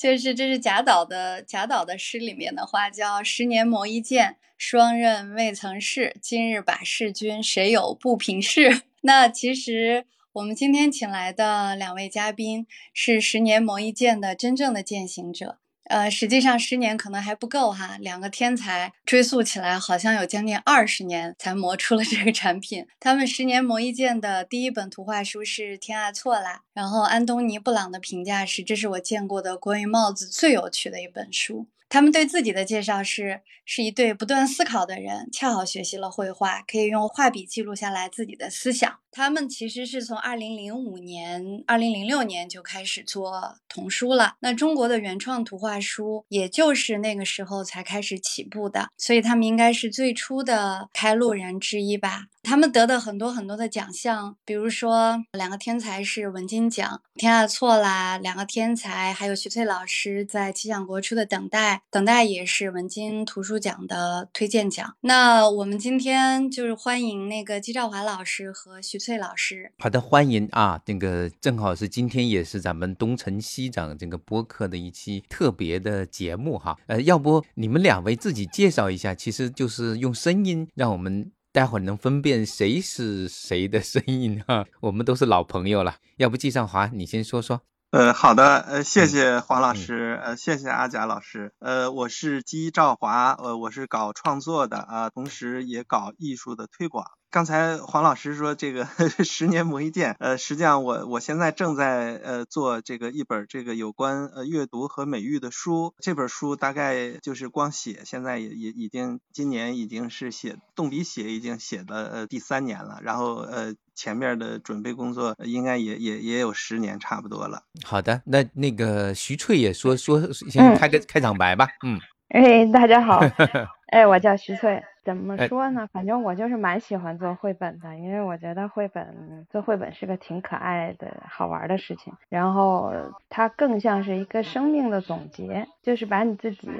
就是这是贾岛的贾岛的诗里面的话，叫“十年磨一剑，双刃未曾试。今日把示君，谁有不平事？” 那其实我们今天请来的两位嘉宾是“十年磨一剑”的真正的践行者。呃，实际上十年可能还不够哈，两个天才追溯起来，好像有将近二十年才磨出了这个产品。他们十年磨一剑的第一本图画书是《天涯错啦》，然后安东尼布朗的评价是，这是我见过的关于帽子最有趣的一本书。他们对自己的介绍是，是一对不断思考的人，恰好学习了绘画，可以用画笔记录下来自己的思想。他们其实是从二零零五年、二零零六年就开始做童书了。那中国的原创图画书，也就是那个时候才开始起步的，所以他们应该是最初的开路人之一吧。他们得的很多很多的奖项，比如说两个天才是文津奖，天下错啦，两个天才，还有徐翠老师在气象国出的等待，等待也是文津图书奖的推荐奖。那我们今天就是欢迎那个姬兆华老师和徐翠老师。好的，欢迎啊，这个正好是今天也是咱们东城西长这个播客的一期特别的节目哈。呃，要不你们两位自己介绍一下，其实就是用声音让我们。待会儿能分辨谁是谁的声音哈，我们都是老朋友了。要不季尚华，你先说说。呃，好的，呃，谢谢黄老师，呃，谢谢阿贾老师。呃，我是姬兆华，呃，我是搞创作的啊，同时也搞艺术的推广。刚才黄老师说这个 十年磨一剑，呃，实际上我我现在正在呃做这个一本这个有关呃阅读和美育的书，这本书大概就是光写，现在也也已经今年已经是写动笔写已经写了呃第三年了，然后呃前面的准备工作应该也也也有十年差不多了。好的，那那个徐翠也说说先开个开场白吧，嗯。哎，大家好，哎，我叫徐翠。怎么说呢？反正我就是蛮喜欢做绘本的，因为我觉得绘本做绘本是个挺可爱的好玩的事情。然后它更像是一个生命的总结，就是把你自己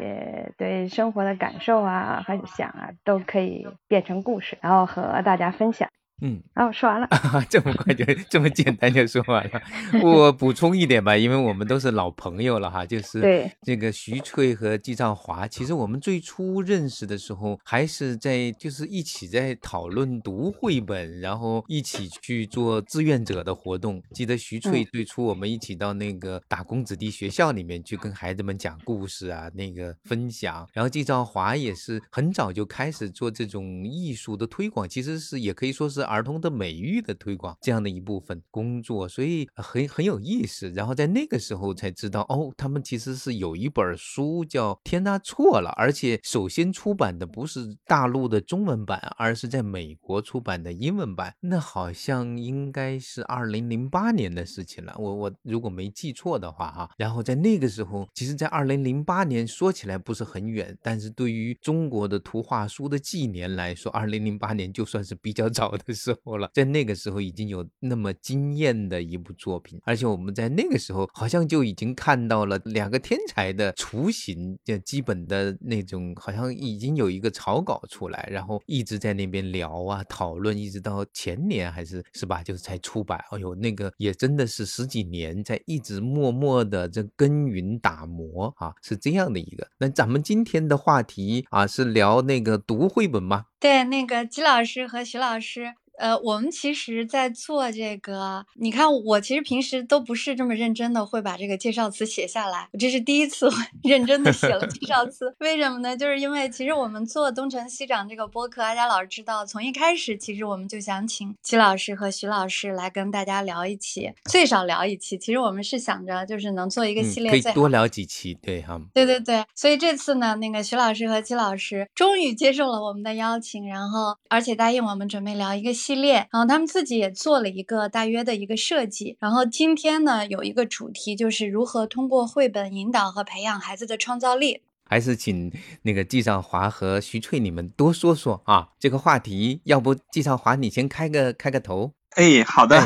对生活的感受啊和想啊都可以变成故事，然后和大家分享。嗯，哦，说完了，这么快就 这么简单就说完了。我补充一点吧，因为我们都是老朋友了哈，就是对这个徐翠和季兆华，其实我们最初认识的时候还是在就是一起在讨论读绘本，然后一起去做志愿者的活动。记得徐翠最初我们一起到那个打工子弟学校里面去跟孩子们讲故事啊，那个分享。然后季兆华也是很早就开始做这种艺术的推广，其实是也可以说是。儿童的美育的推广这样的一部分工作，所以很很有意思。然后在那个时候才知道，哦，他们其实是有一本书叫《天大错了》，而且首先出版的不是大陆的中文版，而是在美国出版的英文版。那好像应该是二零零八年的事情了，我我如果没记错的话哈。然后在那个时候，其实，在二零零八年说起来不是很远，但是对于中国的图画书的纪年来说，二零零八年就算是比较早的。时候了，在那个时候已经有那么惊艳的一部作品，而且我们在那个时候好像就已经看到了两个天才的雏形，就基本的那种，好像已经有一个草稿出来，然后一直在那边聊啊讨论，一直到前年还是是吧，就是才出版。哎呦，那个也真的是十几年在一直默默的这耕耘打磨啊，是这样的一个。那咱们今天的话题啊，是聊那个读绘本吗？对，那个姬老师和徐老师。呃，我们其实，在做这个，你看，我其实平时都不是这么认真的，会把这个介绍词写下来。我这是第一次 认真的写了介绍词，为什么呢？就是因为其实我们做东城西长这个播客，阿佳老师知道，从一开始其实我们就想请齐老师和徐老师来跟大家聊一期，最少聊一期。其实我们是想着，就是能做一个系列，可以多聊几期，对哈。对对对，所以这次呢，那个徐老师和齐老师终于接受了我们的邀请，然后而且答应我们准备聊一个系。系列，然后他们自己也做了一个大约的一个设计。然后今天呢，有一个主题就是如何通过绘本引导和培养孩子的创造力。还是请那个季少华和徐翠你们多说说啊，这个话题，要不季少华你先开个开个头。哎，好的，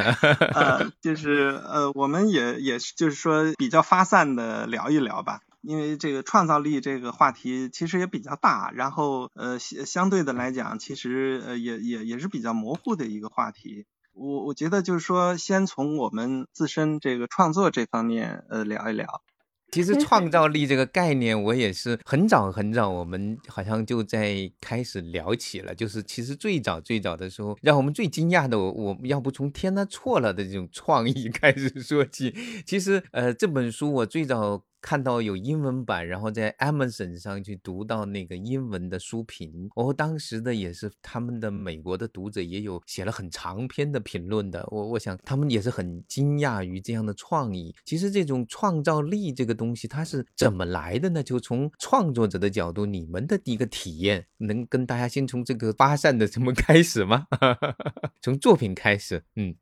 呃，就是呃，我们也也是就是说比较发散的聊一聊吧。因为这个创造力这个话题其实也比较大，然后呃相相对的来讲，其实呃也也也是比较模糊的一个话题。我我觉得就是说，先从我们自身这个创作这方面呃聊一聊。其实创造力这个概念，我也是很早很早，我们好像就在开始聊起了。就是其实最早最早的时候，让我们最惊讶的，我我要不从天呐错了的这种创意开始说起。其实呃这本书我最早。看到有英文版，然后在 Amazon 上去读到那个英文的书评，我当时的也是他们的美国的读者也有写了很长篇的评论的，我我想他们也是很惊讶于这样的创意。其实这种创造力这个东西它是怎么来的呢？就从创作者的角度，你们的第一个体验，能跟大家先从这个发散的怎么开始吗？从作品开始，嗯。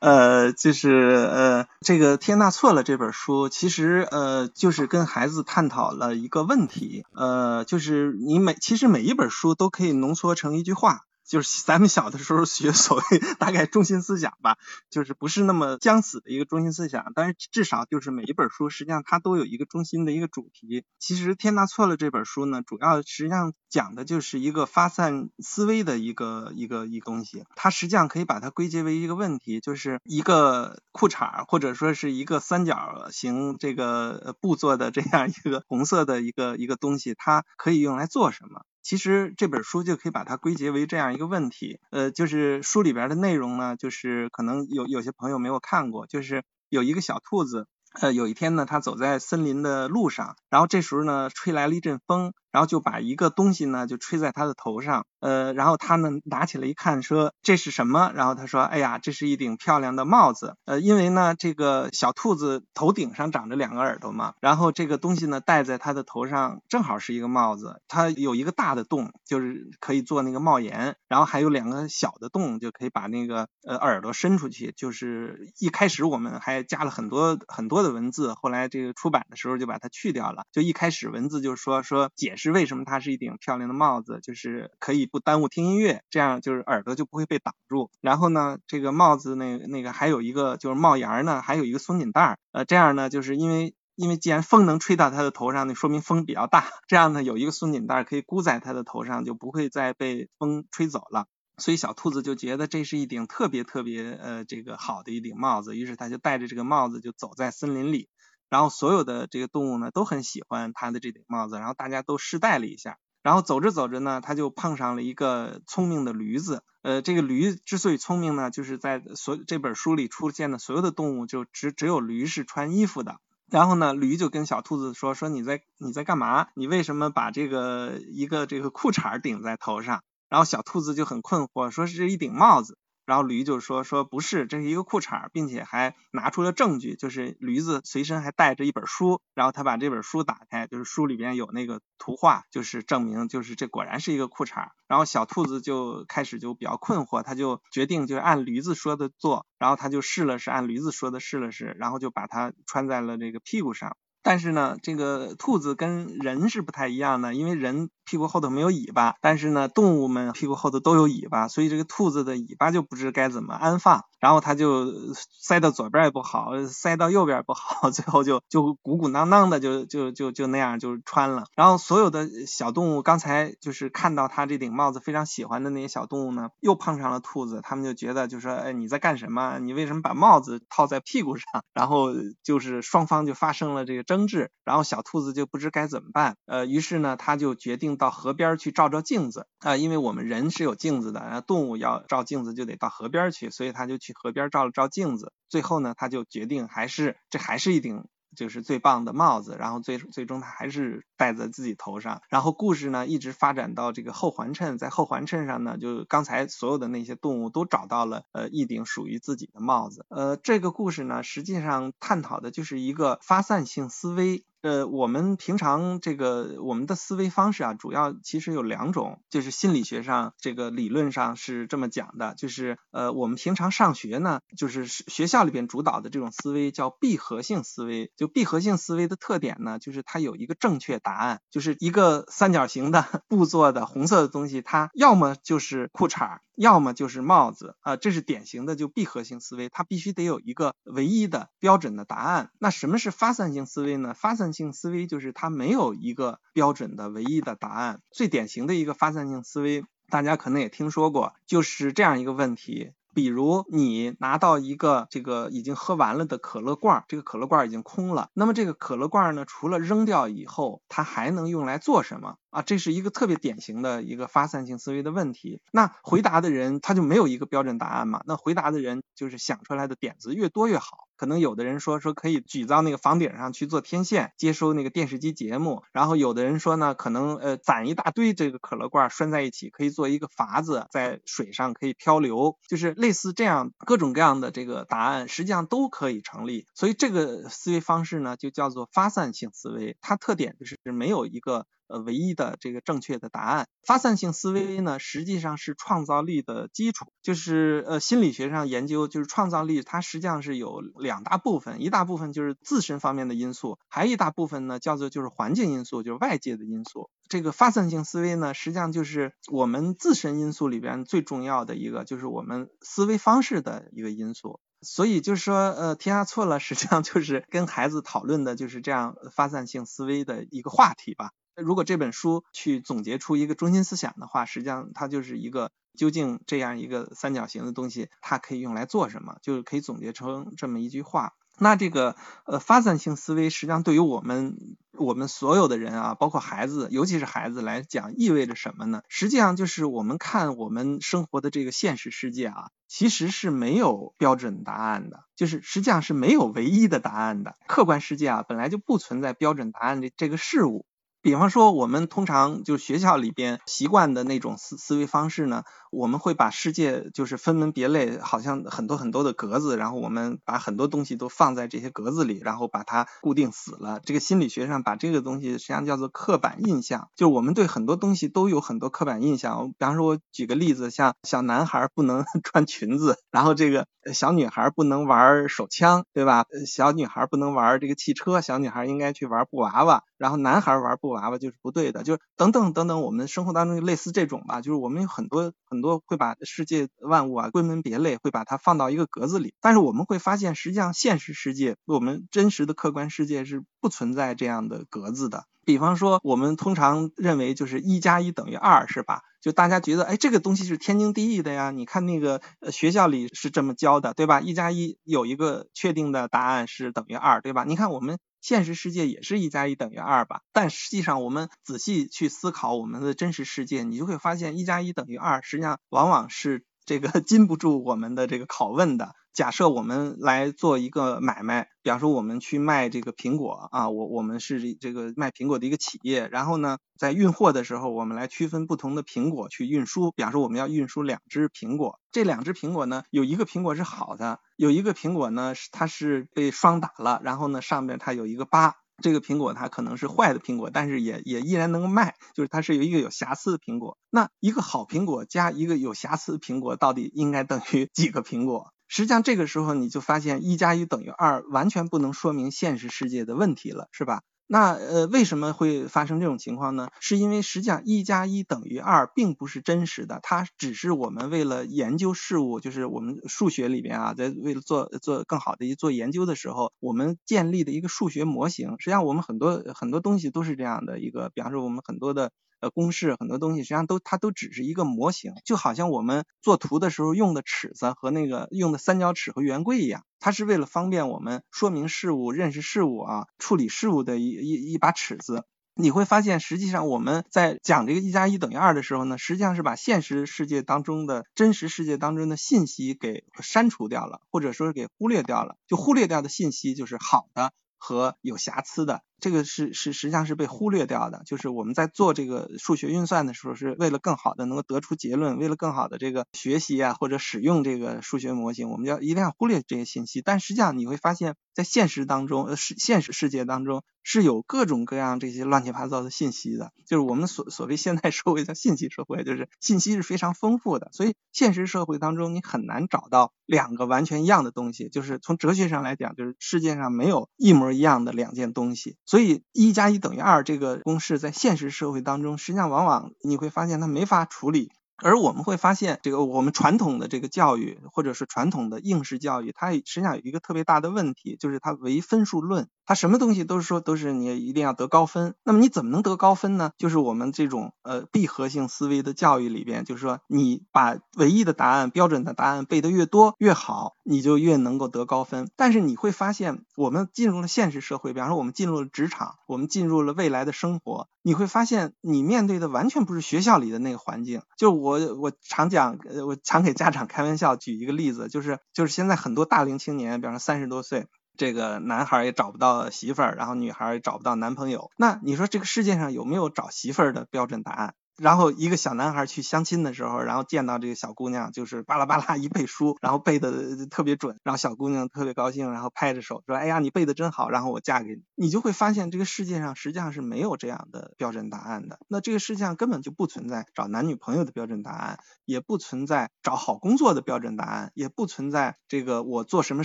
呃，就是呃，这个天大错了这本书，其实呃，就是跟孩子探讨了一个问题，呃，就是你每其实每一本书都可以浓缩成一句话。就是咱们小的时候学所谓大概中心思想吧，就是不是那么僵死的一个中心思想，但是至少就是每一本书实际上它都有一个中心的一个主题。其实天大错了这本书呢，主要实际上讲的就是一个发散思维的一个一个一个东西。它实际上可以把它归结为一个问题，就是一个裤衩或者说是一个三角形这个布做的这样一个红色的一个一个东西，它可以用来做什么？其实这本书就可以把它归结为这样一个问题，呃，就是书里边的内容呢，就是可能有有些朋友没有看过，就是有一个小兔子，呃，有一天呢，它走在森林的路上，然后这时候呢，吹来了一阵风。然后就把一个东西呢，就吹在他的头上，呃，然后他呢拿起来一看，说这是什么？然后他说，哎呀，这是一顶漂亮的帽子，呃，因为呢，这个小兔子头顶上长着两个耳朵嘛，然后这个东西呢戴在它的头上，正好是一个帽子，它有一个大的洞，就是可以做那个帽檐，然后还有两个小的洞，就可以把那个呃耳朵伸出去。就是一开始我们还加了很多很多的文字，后来这个出版的时候就把它去掉了，就一开始文字就说说解释。是为什么它是一顶漂亮的帽子？就是可以不耽误听音乐，这样就是耳朵就不会被挡住。然后呢，这个帽子那那个还有一个就是帽檐呢，还有一个松紧带儿。呃，这样呢，就是因为因为既然风能吹到它的头上，那说明风比较大。这样呢，有一个松紧带可以箍在它的头上，就不会再被风吹走了。所以小兔子就觉得这是一顶特别特别呃这个好的一顶帽子，于是它就戴着这个帽子就走在森林里。然后所有的这个动物呢都很喜欢它的这顶帽子，然后大家都试戴了一下，然后走着走着呢，他就碰上了一个聪明的驴子。呃，这个驴之所以聪明呢，就是在所这本书里出现的所有的动物，就只只有驴是穿衣服的。然后呢，驴就跟小兔子说：“说你在你在干嘛？你为什么把这个一个这个裤衩顶在头上？”然后小兔子就很困惑，说是一顶帽子。然后驴就说说不是，这是一个裤衩，并且还拿出了证据，就是驴子随身还带着一本书，然后他把这本书打开，就是书里边有那个图画，就是证明就是这果然是一个裤衩。然后小兔子就开始就比较困惑，他就决定就按驴子说的做，然后他就试了试，按驴子说的试了试，然后就把它穿在了这个屁股上。但是呢，这个兔子跟人是不太一样的，因为人屁股后头没有尾巴，但是呢，动物们屁股后头都有尾巴，所以这个兔子的尾巴就不知该怎么安放。然后它就塞到左边也不好，塞到右边也不好，最后就就鼓鼓囊囊的就就就就那样就穿了。然后所有的小动物刚才就是看到它这顶帽子非常喜欢的那些小动物呢，又碰上了兔子，他们就觉得就说，哎，你在干什么？你为什么把帽子套在屁股上？然后就是双方就发生了这个争执。然后小兔子就不知该怎么办，呃，于是呢，他就决定到河边去照照镜子啊，因为我们人是有镜子的，然后动物要照镜子就得到河边去，所以他就去。河边照了照镜子，最后呢，他就决定还是这还是一顶就是最棒的帽子，然后最最终他还是戴在自己头上。然后故事呢一直发展到这个后环衬，在后环衬上呢，就刚才所有的那些动物都找到了呃一顶属于自己的帽子。呃，这个故事呢实际上探讨的就是一个发散性思维。呃，我们平常这个我们的思维方式啊，主要其实有两种，就是心理学上这个理论上是这么讲的，就是呃，我们平常上学呢，就是学校里边主导的这种思维叫闭合性思维。就闭合性思维的特点呢，就是它有一个正确答案，就是一个三角形的布做的红色的东西，它要么就是裤衩。要么就是帽子啊，这是典型的就闭合性思维，它必须得有一个唯一的标准的答案。那什么是发散性思维呢？发散性思维就是它没有一个标准的唯一的答案。最典型的一个发散性思维，大家可能也听说过，就是这样一个问题。比如你拿到一个这个已经喝完了的可乐罐，这个可乐罐已经空了，那么这个可乐罐呢，除了扔掉以后，它还能用来做什么啊？这是一个特别典型的一个发散性思维的问题。那回答的人他就没有一个标准答案嘛？那回答的人就是想出来的点子越多越好。可能有的人说说可以举到那个房顶上去做天线，接收那个电视机节目。然后有的人说呢，可能呃攒一大堆这个可乐罐拴在一起，可以做一个筏子，在水上可以漂流。就是类似这样各种各样的这个答案，实际上都可以成立。所以这个思维方式呢，就叫做发散性思维。它特点就是没有一个。呃，唯一的这个正确的答案，发散性思维呢，实际上是创造力的基础。就是呃，心理学上研究，就是创造力，它实际上是有两大部分，一大部分就是自身方面的因素，还有一大部分呢，叫做就是环境因素，就是外界的因素。这个发散性思维呢，实际上就是我们自身因素里边最重要的一个，就是我们思维方式的一个因素。所以就是说，呃，天下错了，实际上就是跟孩子讨论的就是这样发散性思维的一个话题吧。如果这本书去总结出一个中心思想的话，实际上它就是一个究竟这样一个三角形的东西，它可以用来做什么，就是可以总结成这么一句话。那这个呃发散性思维，实际上对于我们我们所有的人啊，包括孩子，尤其是孩子来讲，意味着什么呢？实际上就是我们看我们生活的这个现实世界啊，其实是没有标准答案的，就是实际上是没有唯一的答案的。客观世界啊，本来就不存在标准答案的这个事物。比方说，我们通常就学校里边习惯的那种思思维方式呢，我们会把世界就是分门别类，好像很多很多的格子，然后我们把很多东西都放在这些格子里，然后把它固定死了。这个心理学上把这个东西实际上叫做刻板印象，就是我们对很多东西都有很多刻板印象。比方说，我举个例子，像小男孩不能 穿裙子，然后这个小女孩不能玩手枪，对吧？小女孩不能玩这个汽车，小女孩应该去玩布娃娃，然后男孩玩布。娃娃就是不对的，就是等等等等，我们生活当中类似这种吧，就是我们有很多很多会把世界万物啊归门别类，会把它放到一个格子里，但是我们会发现，实际上现实世界，我们真实的客观世界是不存在这样的格子的。比方说，我们通常认为就是一加一等于二，是吧？就大家觉得，哎，这个东西是天经地义的呀。你看那个学校里是这么教的，对吧？一加一有一个确定的答案是等于二，对吧？你看我们。现实世界也是一加一等于二吧，但实际上我们仔细去思考我们的真实世界，你就会发现一加一等于二，实际上往往是这个 禁不住我们的这个拷问的。假设我们来做一个买卖，比方说我们去卖这个苹果啊，我我们是这个卖苹果的一个企业，然后呢，在运货的时候，我们来区分不同的苹果去运输，比方说我们要运输两只苹果，这两只苹果呢，有一个苹果是好的，有一个苹果呢，它是被霜打了，然后呢，上面它有一个疤，这个苹果它可能是坏的苹果，但是也也依然能够卖，就是它是有一个有瑕疵的苹果，那一个好苹果加一个有瑕疵的苹果，到底应该等于几个苹果？实际上，这个时候你就发现一加一等于二，完全不能说明现实世界的问题了，是吧？那呃，为什么会发生这种情况呢？是因为实际上一加一等于二并不是真实的，它只是我们为了研究事物，就是我们数学里边啊，在为了做做更好的一做研究的时候，我们建立的一个数学模型。实际上，我们很多很多东西都是这样的一个，比方说我们很多的。呃，公式很多东西实际上都它都只是一个模型，就好像我们做图的时候用的尺子和那个用的三角尺和圆规一样，它是为了方便我们说明事物、认识事物啊、处理事物的一一一把尺子。你会发现，实际上我们在讲这个一加一等于二的时候呢，实际上是把现实世界当中的真实世界当中的信息给删除掉了，或者说是给忽略掉了。就忽略掉的信息就是好的。和有瑕疵的，这个是是实际上是被忽略掉的。就是我们在做这个数学运算的时候，是为了更好的能够得出结论，为了更好的这个学习啊或者使用这个数学模型，我们要一定要忽略这些信息。但实际上你会发现，在现实当中，呃，是现实世界当中是有各种各样这些乱七八糟的信息的，就是我们所所谓现代社会叫信息社会，就是信息是非常丰富的，所以现实社会当中你很难找到两个完全一样的东西，就是从哲学上来讲，就是世界上没有一模一样的两件东西，所以一加一等于二这个公式在现实社会当中，实际上往往你会发现它没法处理。而我们会发现，这个我们传统的这个教育，或者是传统的应试教育，它实际上有一个特别大的问题，就是它唯分数论。它什么东西都是说都是你一定要得高分。那么你怎么能得高分呢？就是我们这种呃闭合性思维的教育里边，就是说你把唯一的答案、标准的答案背得越多越好，你就越能够得高分。但是你会发现，我们进入了现实社会，比方说我们进入了职场，我们进入了未来的生活，你会发现你面对的完全不是学校里的那个环境。就我我我常讲，我常给家长开玩笑，举一个例子，就是就是现在很多大龄青年，比方说三十多岁。这个男孩也找不到媳妇儿，然后女孩也找不到男朋友，那你说这个世界上有没有找媳妇儿的标准答案？然后一个小男孩去相亲的时候，然后见到这个小姑娘，就是巴拉巴拉一背书，然后背的特别准，然后小姑娘特别高兴，然后拍着手说：“哎呀，你背的真好，然后我嫁给你。”你就会发现这个世界上实际上是没有这样的标准答案的。那这个世界上根本就不存在找男女朋友的标准答案，也不存在找好工作的标准答案，也不存在这个我做什么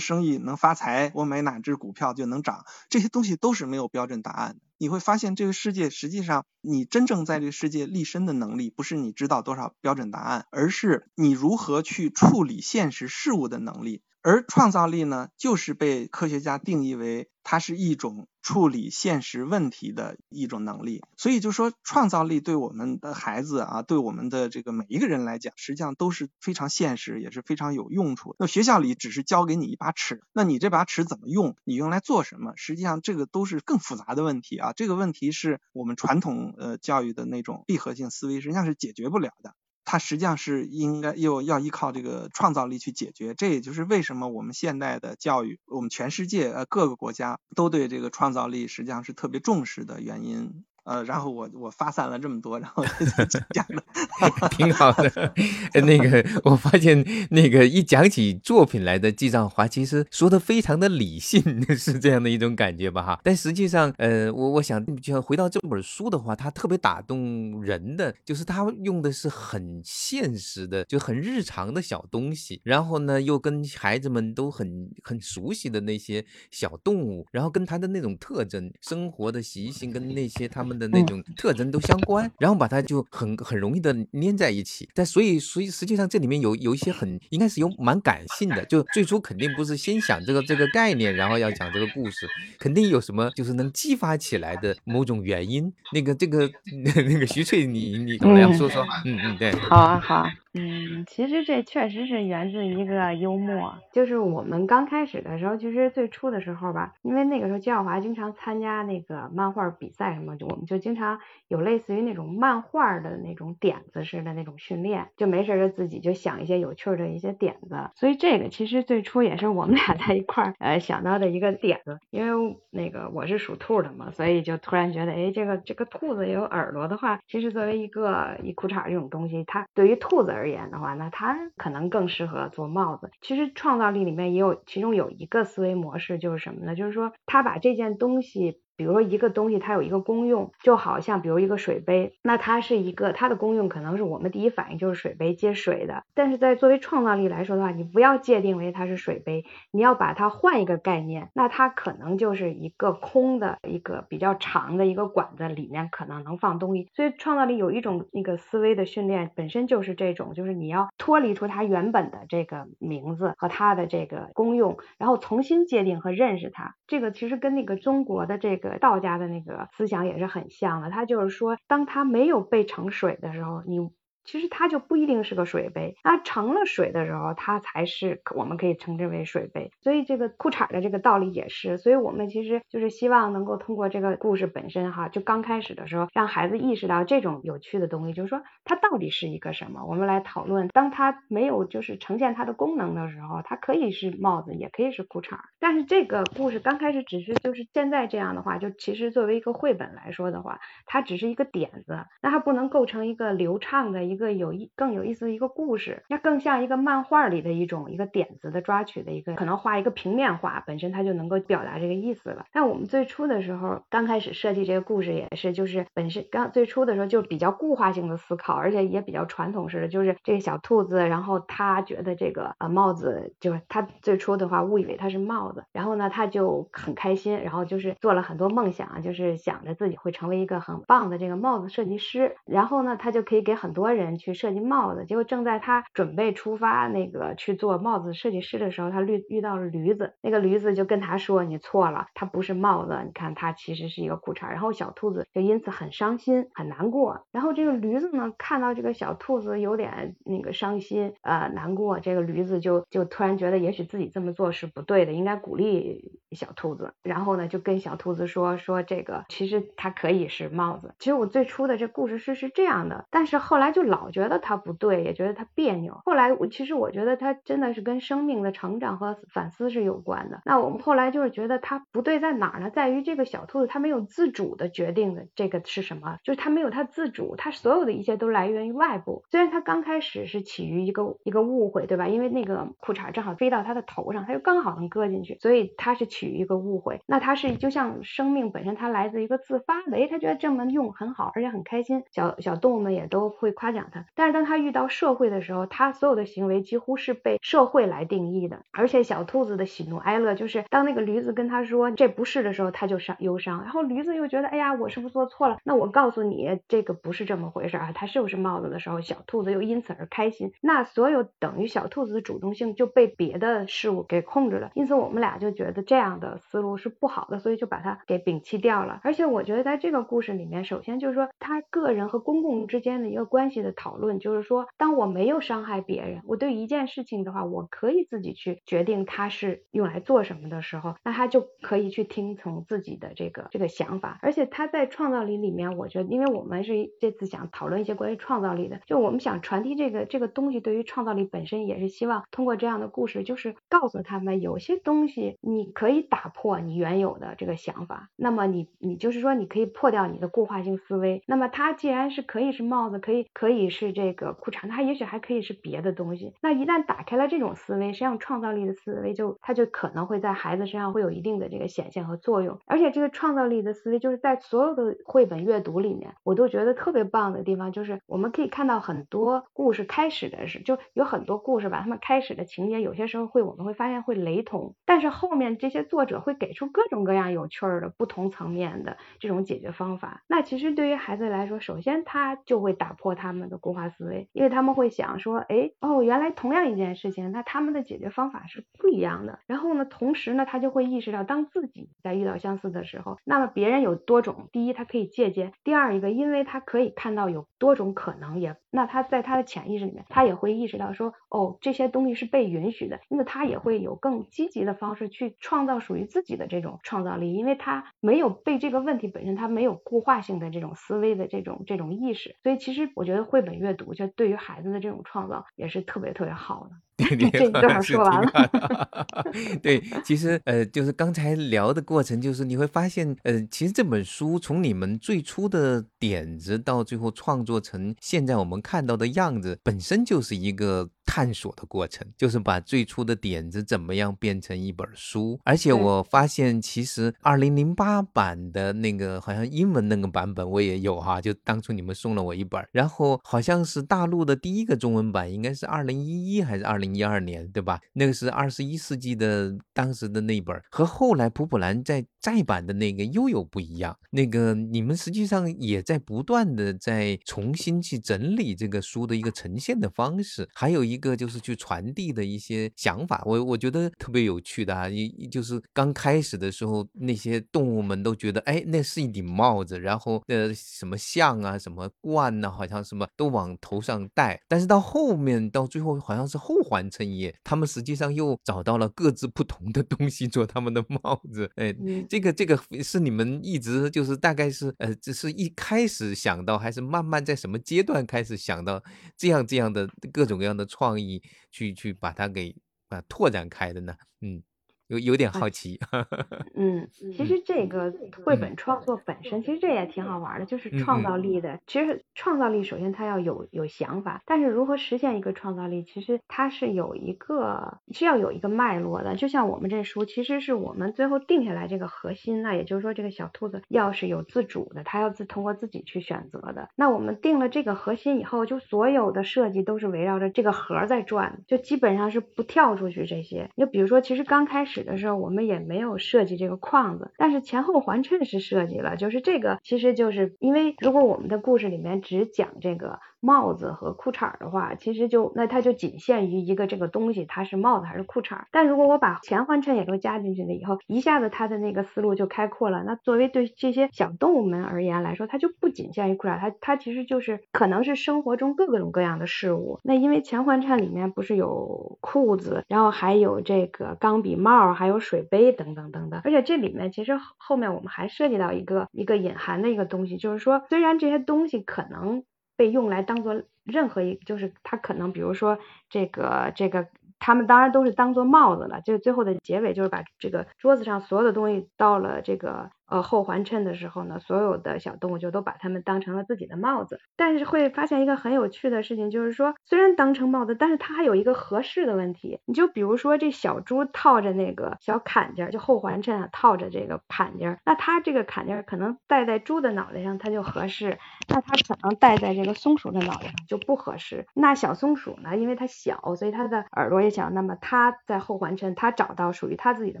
生意能发财，我买哪只股票就能涨，这些东西都是没有标准答案的。你会发现，这个世界实际上，你真正在这个世界立身的能力，不是你知道多少标准答案，而是你如何去处理现实事物的能力。而创造力呢，就是被科学家定义为它是一种处理现实问题的一种能力。所以就说，创造力对我们的孩子啊，对我们的这个每一个人来讲，实际上都是非常现实，也是非常有用处。那学校里只是教给你一把尺，那你这把尺怎么用？你用来做什么？实际上这个都是更复杂的问题啊。这个问题是我们传统呃教育的那种闭合性思维实际上是解决不了的。它实际上是应该又要依靠这个创造力去解决，这也就是为什么我们现代的教育，我们全世界呃各个国家都对这个创造力实际上是特别重视的原因。呃，然后我我发散了这么多，然后 讲的 挺好的。那个我发现，那个一讲起作品来的季兆华，其实说的非常的理性，是这样的一种感觉吧？哈。但实际上，呃，我我想就回到这本书的话，它特别打动人的，就是它用的是很现实的，就很日常的小东西，然后呢，又跟孩子们都很很熟悉的那些小动物，然后跟它的那种特征、生活的习性跟那些他们。的那种特征都相关，然后把它就很很容易的粘在一起。但所以，所以实际上这里面有有一些很应该是有蛮感性的。就最初肯定不是先想这个这个概念，然后要讲这个故事，肯定有什么就是能激发起来的某种原因。那个这个 那个徐翠，你你怎么样说说？嗯嗯，对，好啊好。嗯，其实这确实是源自一个幽默，就是我们刚开始的时候，其实最初的时候吧，因为那个时候焦晓华经常参加那个漫画比赛什么，就我们就经常有类似于那种漫画的那种点子式的那种训练，就没事儿就自己就想一些有趣的一些点子，所以这个其实最初也是我们俩在一块儿呃想到的一个点子，因为那个我是属兔的嘛，所以就突然觉得，哎，这个这个兔子有耳朵的话，其实作为一个一裤衩这种东西，它对于兔子而言的话，那它可能更适合做帽子。其实创造力里面也有，其中有一个思维模式就是什么呢？就是说他把这件东西。比如说一个东西它有一个功用，就好像比如一个水杯，那它是一个它的功用可能是我们第一反应就是水杯接水的，但是在作为创造力来说的话，你不要界定为它是水杯，你要把它换一个概念，那它可能就是一个空的一个比较长的一个管子，里面可能能放东西。所以创造力有一种那个思维的训练，本身就是这种，就是你要脱离出它原本的这个名字和它的这个功用，然后重新界定和认识它。这个其实跟那个中国的这个。道家的那个思想也是很像的，他就是说，当他没有被盛水的时候，你。其实它就不一定是个水杯，那盛了水的时候，它才是我们可以称之为水杯。所以这个裤衩的这个道理也是，所以我们其实就是希望能够通过这个故事本身哈，就刚开始的时候，让孩子意识到这种有趣的东西，就是说它到底是一个什么。我们来讨论，当它没有就是呈现它的功能的时候，它可以是帽子，也可以是裤衩。但是这个故事刚开始只是就是现在这样的话，就其实作为一个绘本来说的话，它只是一个点子，那它不能构成一个流畅的一。一个有意更有意思的一个故事，那更像一个漫画里的一种一个点子的抓取的一个，可能画一个平面画本身它就能够表达这个意思了。但我们最初的时候刚开始设计这个故事也是，就是本身刚最初的时候就比较固化性的思考，而且也比较传统式的，就是这个小兔子，然后他觉得这个呃帽子就是他最初的话误以为它是帽子，然后呢他就很开心，然后就是做了很多梦想，就是想着自己会成为一个很棒的这个帽子设计师，然后呢他就可以给很多人去设计帽子。结果正在他准备出发那个去做帽子设计师的时候，他遇遇到了驴子，那个驴子就跟他说：“你错了，它不是帽子，你看它其实是一个裤衩。”然后小兔子就因此很伤心很难过。然后这个驴子呢看到这个小兔子有点那个伤心呃难过，这个驴子就就突然觉得也许自己这么做是不对的，应该鼓励小兔子。然后呢就跟小兔子说说这个其实它可以是帽子。其实我最初的这故事是是这样的，但是后来就老老觉得它不对，也觉得它别扭。后来我其实我觉得它真的是跟生命的成长和反思是有关的。那我们后来就是觉得它不对在哪儿呢？在于这个小兔子它没有自主的决定的这个是什么？就是它没有它自主，它所有的一切都来源于外部。虽然它刚开始是起于一个一个误会，对吧？因为那个裤衩正好飞到它的头上，它就刚好能搁进去，所以它是起于一个误会。那它是就像生命本身，它来自一个自发的，诶，它觉得这么用很好，而且很开心，小小动物们也都会夸奖但是当他遇到社会的时候，他所有的行为几乎是被社会来定义的。而且小兔子的喜怒哀乐，就是当那个驴子跟他说这不是的时候，他就伤忧伤。然后驴子又觉得，哎呀，我是不是做错了？那我告诉你，这个不是这么回事啊，它是不是帽子的时候，小兔子又因此而开心。那所有等于小兔子的主动性就被别的事物给控制了。因此我们俩就觉得这样的思路是不好的，所以就把它给摒弃掉了。而且我觉得在这个故事里面，首先就是说他个人和公共之间的一个关系的讨论，就是说当我没有伤害别人，我对一件事情的话，我可以自己去决定它是用来做什么的时候，那他就可以去听从自己的这个这个想法。而且他在创造力里面，我觉得，因为我们是这次想讨论一些关于创造力的，就我们想传递这个这个东西，对于创造力本身也是希望通过这样的故事，就是告诉他们有些东西你可以打破你原有的这个想法，那么你你就是说你可以破掉你的固化性思维。那么它既然是可以是帽子，可以可以以是这个裤衩，它也许还可以是别的东西。那一旦打开了这种思维，实际上创造力的思维就它就可能会在孩子身上会有一定的这个显现和作用。而且这个创造力的思维就是在所有的绘本阅读里面，我都觉得特别棒的地方，就是我们可以看到很多故事开始的是就有很多故事吧，他们开始的情节有些时候会我们会发现会雷同，但是后面这些作者会给出各种各样有趣儿的不同层面的这种解决方法。那其实对于孩子来说，首先他就会打破他们的固化思维，因为他们会想说，哎，哦，原来同样一件事情，那他们的解决方法是不一样的。然后呢，同时呢，他就会意识到，当自己在遇到相似的时候，那么别人有多种，第一他可以借鉴，第二一个，因为他可以看到有多种可能，也那他在他的潜意识里面，他也会意识到说，哦，这些东西是被允许的，因为他也会有更积极的方式去创造属于自己的这种创造力，因为他没有被这个问题本身，他没有固化性的这种思维的这种这种意识，所以其实我觉得会绘本阅读就对于孩子的这种创造也是特别特别好的。对，这正好说完了。对，其实呃，就是刚才聊的过程，就是你会发现，呃，其实这本书从你们最初的点子到最后创作成现在我们看到的样子，本身就是一个。探索的过程，就是把最初的点子怎么样变成一本书。而且我发现，其实二零零八版的那个好像英文那个版本我也有哈，就当初你们送了我一本。然后好像是大陆的第一个中文版，应该是二零一一还是二零一二年，对吧？那个是二十一世纪的当时的那本，和后来普普兰在再版的那个又有不一样。那个你们实际上也在不断的在重新去整理这个书的一个呈现的方式，还有一。个就是去传递的一些想法，我我觉得特别有趣的啊，一就是刚开始的时候，那些动物们都觉得，哎，那是一顶帽子，然后呃什么象啊，什么冠呐，好像什么都往头上戴。但是到后面到最后，好像是后环衬衣，他们实际上又找到了各自不同的东西做他们的帽子。哎，这个这个是你们一直就是大概是呃，只是一开始想到，还是慢慢在什么阶段开始想到这样这样的各种各样的创？创意去去把它给啊拓展开的呢？嗯，有有点好奇。嗯，其实这个绘本创作本身，其实这也挺好玩的，就是创造力的。其实创造力首先它要有有想法，但是如何实现一个创造力，其实它是有一个是要有一个脉络的。就像我们这书，其实是我们最后定下来这个核心，那也就是说这个小兔子要是有自主的，它要自通过自己去选择的。那我们定了这个核心以后，就所有的设计都是围绕着这个核在转，就基本上是不跳出去这些。就比如说，其实刚开始的时候，我们也没有设计这个框子，但是前后环衬是设计了。就是这个，其实就是因为如果我们的故事里面只讲这个。帽子和裤衩的话，其实就那它就仅限于一个这个东西，它是帽子还是裤衩。但如果我把前环衬也都加进去了以后，一下子它的那个思路就开阔了。那作为对这些小动物们而言来说，它就不仅限于裤衩，它它其实就是可能是生活中各种各样的事物。那因为前环衬里面不是有裤子，然后还有这个钢笔帽，还有水杯等等等等。而且这里面其实后面我们还涉及到一个一个隐含的一个东西，就是说虽然这些东西可能。被用来当做任何一，就是他可能，比如说这个这个，他们当然都是当做帽子了。就最后的结尾就是把这个桌子上所有的东西到了这个。呃，后环衬的时候呢，所有的小动物就都把它们当成了自己的帽子。但是会发现一个很有趣的事情，就是说，虽然当成帽子，但是它还有一个合适的问题。你就比如说，这小猪套着那个小坎肩，就后环衬啊，套着这个坎肩，那它这个坎肩可能戴在猪的脑袋上它就合适，那它可能戴在这个松鼠的脑袋上就不合适。那小松鼠呢，因为它小，所以它的耳朵也小，那么它在后环衬，它找到属于它自己的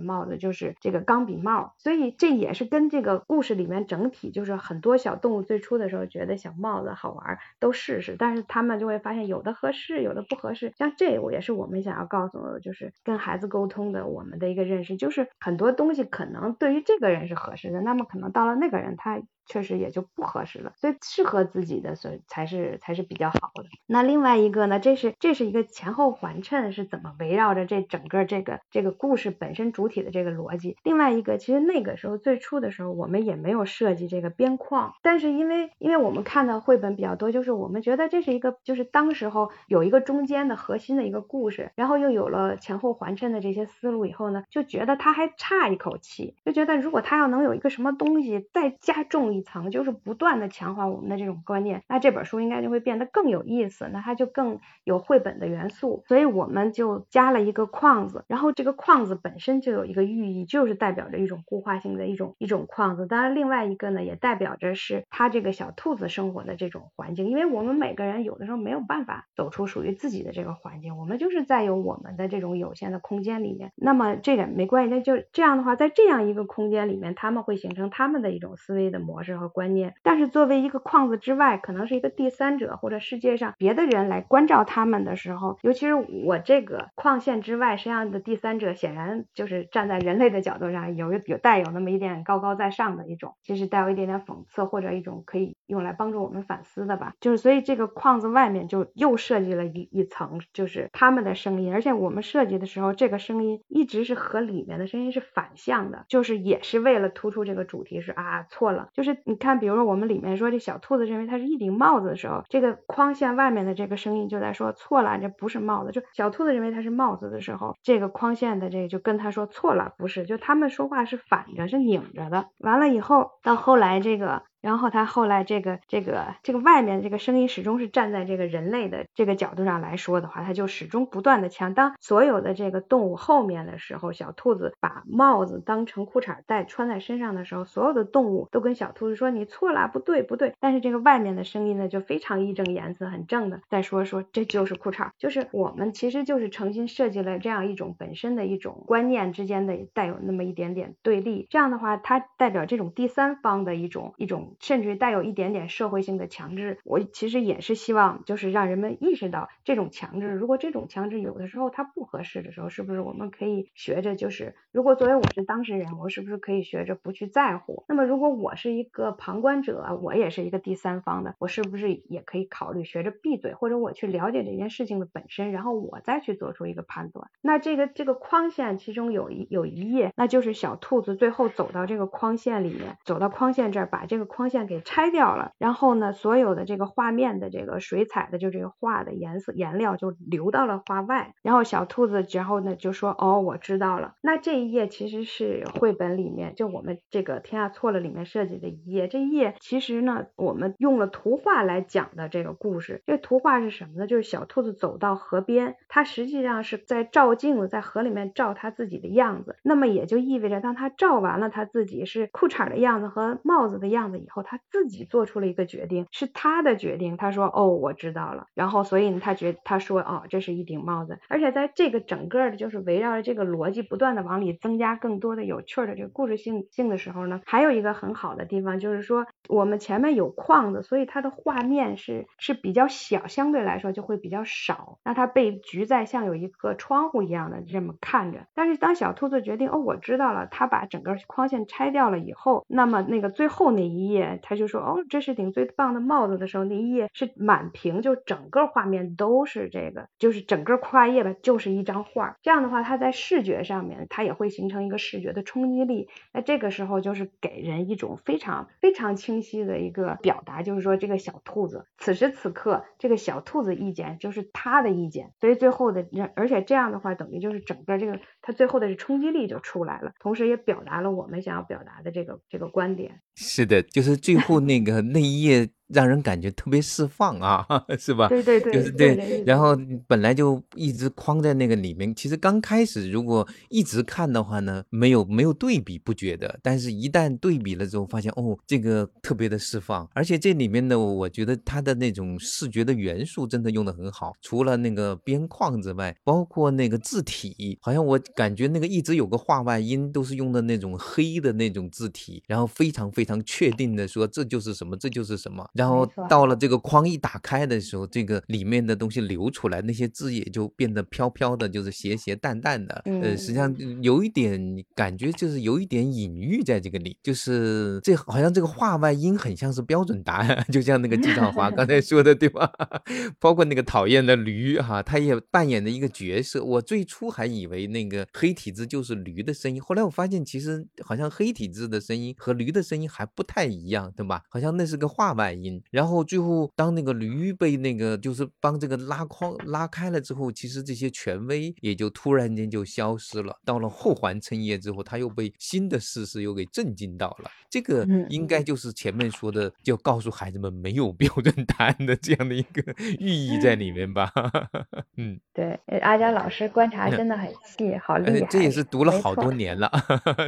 帽子就是这个钢笔帽，所以这也是跟跟这个故事里面整体就是很多小动物最初的时候觉得小帽子好玩，都试试，但是他们就会发现有的合适，有的不合适。像这我也是我们想要告诉，就是跟孩子沟通的我们的一个认识，就是很多东西可能对于这个人是合适的，那么可能到了那个人他。确实也就不合适了，所以适合自己的所才是才是比较好的。那另外一个呢，这是这是一个前后环衬是怎么围绕着这整个这个这个故事本身主体的这个逻辑。另外一个，其实那个时候最初的时候，我们也没有设计这个边框，但是因为因为我们看的绘本比较多，就是我们觉得这是一个就是当时候有一个中间的核心的一个故事，然后又有了前后环衬的这些思路以后呢，就觉得它还差一口气，就觉得如果它要能有一个什么东西再加重。一层就是不断的强化我们的这种观念，那这本书应该就会变得更有意思，那它就更有绘本的元素，所以我们就加了一个框子，然后这个框子本身就有一个寓意，就是代表着一种固化性的一种一种框子。当然，另外一个呢，也代表着是它这个小兔子生活的这种环境，因为我们每个人有的时候没有办法走出属于自己的这个环境，我们就是在有我们的这种有限的空间里面，那么这个没关系，那就这样的话，在这样一个空间里面，他们会形成他们的一种思维的模式。和观念，但是作为一个框子之外，可能是一个第三者或者世界上别的人来关照他们的时候，尤其是我这个框线之外，身上的第三者显然就是站在人类的角度上，有有带有那么一点高高在上的一种，其实带有一点点讽刺或者一种可以用来帮助我们反思的吧。就是所以这个框子外面就又设计了一一层，就是他们的声音，而且我们设计的时候，这个声音一直是和里面的声音是反向的，就是也是为了突出这个主题是啊错了，就是。你看，比如说我们里面说这小兔子认为它是一顶帽子的时候，这个框线外面的这个声音就在说错了，这不是帽子。就小兔子认为它是帽子的时候，这个框线的这个就跟他说错了，不是。就他们说话是反着，是拧着的。完了以后，到后来这个。然后他后来这个这个这个外面这个声音始终是站在这个人类的这个角度上来说的话，他就始终不断的强。当所有的这个动物后面的时候，小兔子把帽子当成裤衩戴穿在身上的时候，所有的动物都跟小兔子说你错了，不对不对。但是这个外面的声音呢，就非常义正言辞、很正的在说说这就是裤衩，就是我们其实就是诚心设计了这样一种本身的一种观念之间的带有那么一点点对立。这样的话，它代表这种第三方的一种一种。甚至带有一点点社会性的强制，我其实也是希望，就是让人们意识到这种强制。如果这种强制有的时候它不合适的时候，是不是我们可以学着，就是如果作为我是当事人，我是不是可以学着不去在乎？那么如果我是一个旁观者，我也是一个第三方的，我是不是也可以考虑学着闭嘴，或者我去了解这件事情的本身，然后我再去做出一个判断？那这个这个框线其中有一有一页，那就是小兔子最后走到这个框线里面，走到框线这儿，把这个。框线给拆掉了，然后呢，所有的这个画面的这个水彩的就这个画的颜色颜料就流到了画外，然后小兔子然后呢就说哦我知道了，那这一页其实是绘本里面就我们这个天下错了里面设计的一页，这一页其实呢我们用了图画来讲的这个故事，这图画是什么呢？就是小兔子走到河边，它实际上是在照镜子，在河里面照它自己的样子，那么也就意味着当它照完了它自己是裤衩的样子和帽子的样子以后，他自己做出了一个决定，是他的决定。他说：“哦，我知道了。”然后，所以呢，他觉他说：“哦，这是一顶帽子。”而且在这个整个的，就是围绕着这个逻辑不断的往里增加更多的有趣的这个故事性性的时候呢，还有一个很好的地方就是说，我们前面有框子，所以它的画面是是比较小，相对来说就会比较少，那它被局在像有一个窗户一样的这么看着。但是当小兔子决定：“哦，我知道了。”他把整个框线拆掉了以后，那么那个最后那一页，他就说：“哦，这是顶最棒的帽子的时候，那一页是满屏，就整个画面都是这个，就是整个跨页吧，就是一张画。这样的话，它在视觉上面，它也会形成一个视觉的冲击力。那这个时候就是给人一种非常非常清晰的一个表达，就是说这个小兔子此时此刻这个小兔子意见就是他的意见，所以最后的，而且这样的话等于就是整个这个它最后的冲击力就出来了，同时也表达了我们想要表达的这个这个观点。是的，就是是最后那个那一页。让人感觉特别释放啊，是吧？对对对，就是对。然后本来就一直框在那个里面，其实刚开始如果一直看的话呢，没有没有对比不觉得，但是一旦对比了之后，发现哦，这个特别的释放。而且这里面呢，我觉得它的那种视觉的元素真的用的很好，除了那个边框之外，包括那个字体，好像我感觉那个一直有个画外音，都是用的那种黑的那种字体，然后非常非常确定的说这就是什么，这就是什么。然后到了这个框一打开的时候，这个里面的东西流出来，那些字也就变得飘飘的，就是斜斜淡淡的。呃，实际上有一点感觉，就是有一点隐喻在这个里，就是这好像这个话外音很像是标准答案，就像那个季少华刚才说的，对吧？包括那个讨厌的驴哈，他也扮演的一个角色。我最初还以为那个黑体字就是驴的声音，后来我发现其实好像黑体字的声音和驴的声音还不太一样，对吧？好像那是个话外音，然后。然后最后，当那个驴被那个就是帮这个拉框拉开了之后，其实这些权威也就突然间就消失了。到了后环称业之后，他又被新的事实又给震惊到了。这个应该就是前面说的，就告诉孩子们没有标准答案的这样的一个寓意在里面吧。嗯，对，阿佳老师观察真的很细，好厉害。这也是读了好多年了。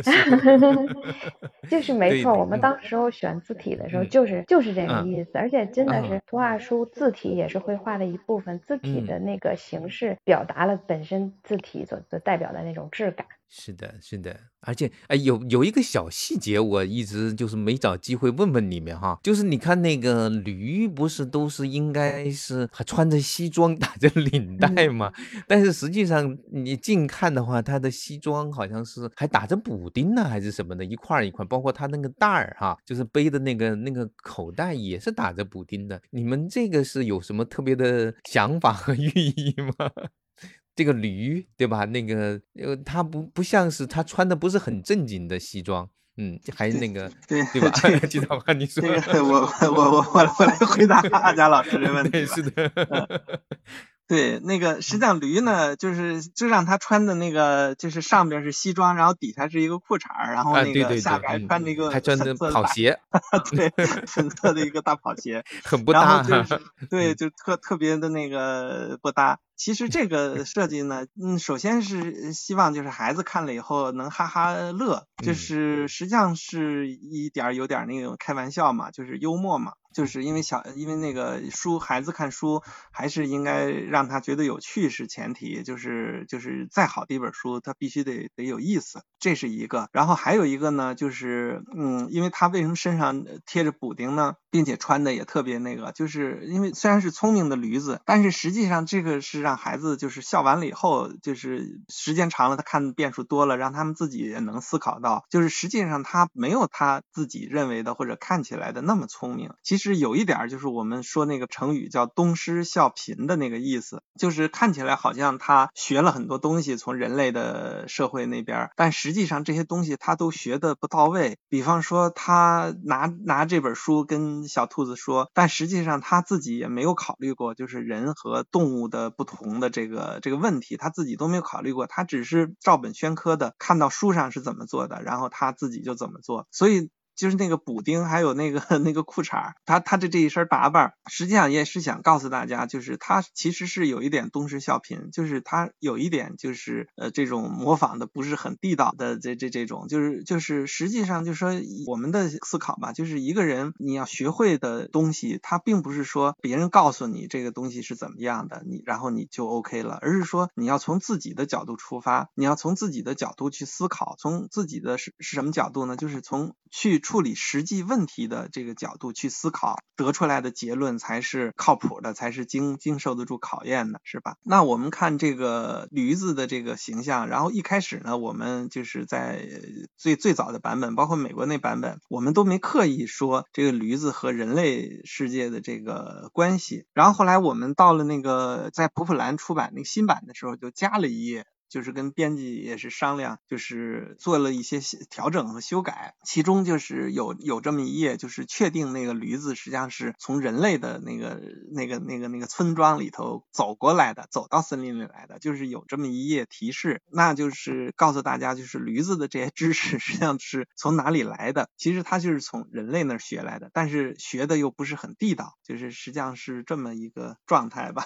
就是没错，我们当时候选字体的时候，就是就是这个意思。而且真的是图画书字体也是绘画的一部分，字体的那个形式表达了本身字体所所代表的那种质感。是的，是的，而且哎，有有一个小细节，我一直就是没找机会问问你们哈，就是你看那个驴不是都是应该是还穿着西装打着领带吗？但是实际上你近看的话，他的西装好像是还打着补丁呢，还是什么的，一块一块，包括他那个袋儿哈，就是背的那个那个口袋也是打着补丁的。你们这个是有什么特别的想法和 寓意吗？这个驴对吧？那个呃，他不不像是他穿的不是很正经的西装，嗯，还是那个 对对吧？记得吧？你说我我我我我来回答阿佳老师的问题。是的，对，那个实际上驴呢，就是就让他穿的那个，就是上边是西装，然后底下是一个裤衩然后那个下边穿那个还穿着跑鞋，对，粉色的一个大跑鞋，很不搭，就是对，就特特别的那个不搭。其实这个设计呢，嗯，首先是希望就是孩子看了以后能哈哈乐，就是实际上是一点有点那种开玩笑嘛，就是幽默嘛。就是因为小，因为那个书，孩子看书还是应该让他觉得有趣是前提，就是就是再好的一本书，他必须得得有意思，这是一个。然后还有一个呢，就是嗯，因为他为什么身上贴着补丁呢，并且穿的也特别那个，就是因为虽然是聪明的驴子，但是实际上这个是让孩子就是笑完了以后，就是时间长了，他看变数多了，让他们自己也能思考到，就是实际上他没有他自己认为的或者看起来的那么聪明，其实。是有一点就是我们说那个成语叫东施效颦的那个意思，就是看起来好像他学了很多东西从人类的社会那边，但实际上这些东西他都学的不到位。比方说他拿拿这本书跟小兔子说，但实际上他自己也没有考虑过，就是人和动物的不同的这个这个问题，他自己都没有考虑过，他只是照本宣科的看到书上是怎么做的，然后他自己就怎么做，所以。就是那个补丁，还有那个 那个裤衩他他的这一身打扮，实际上也是想告诉大家，就是他其实是有一点东施效颦，就是他有一点就是呃这种模仿的不是很地道的这这这种，就是就是实际上就是说我们的思考吧，就是一个人你要学会的东西，他并不是说别人告诉你这个东西是怎么样的，你然后你就 OK 了，而是说你要从自己的角度出发，你要从自己的角度去思考，从自己的是是什么角度呢？就是从去。处理实际问题的这个角度去思考，得出来的结论才是靠谱的，才是经经受得住考验的，是吧？那我们看这个驴子的这个形象，然后一开始呢，我们就是在最最早的版本，包括美国那版本，我们都没刻意说这个驴子和人类世界的这个关系。然后后来我们到了那个在普普兰出版那个新版的时候，就加了一页。就是跟编辑也是商量，就是做了一些调整和修改，其中就是有有这么一页，就是确定那个驴子实际上是从人类的那个那个那个那个村庄里头走过来的，走到森林里来的，就是有这么一页提示，那就是告诉大家，就是驴子的这些知识 实际上是从哪里来的，其实它就是从人类那儿学来的，但是学的又不是很地道，就是实际上是这么一个状态吧。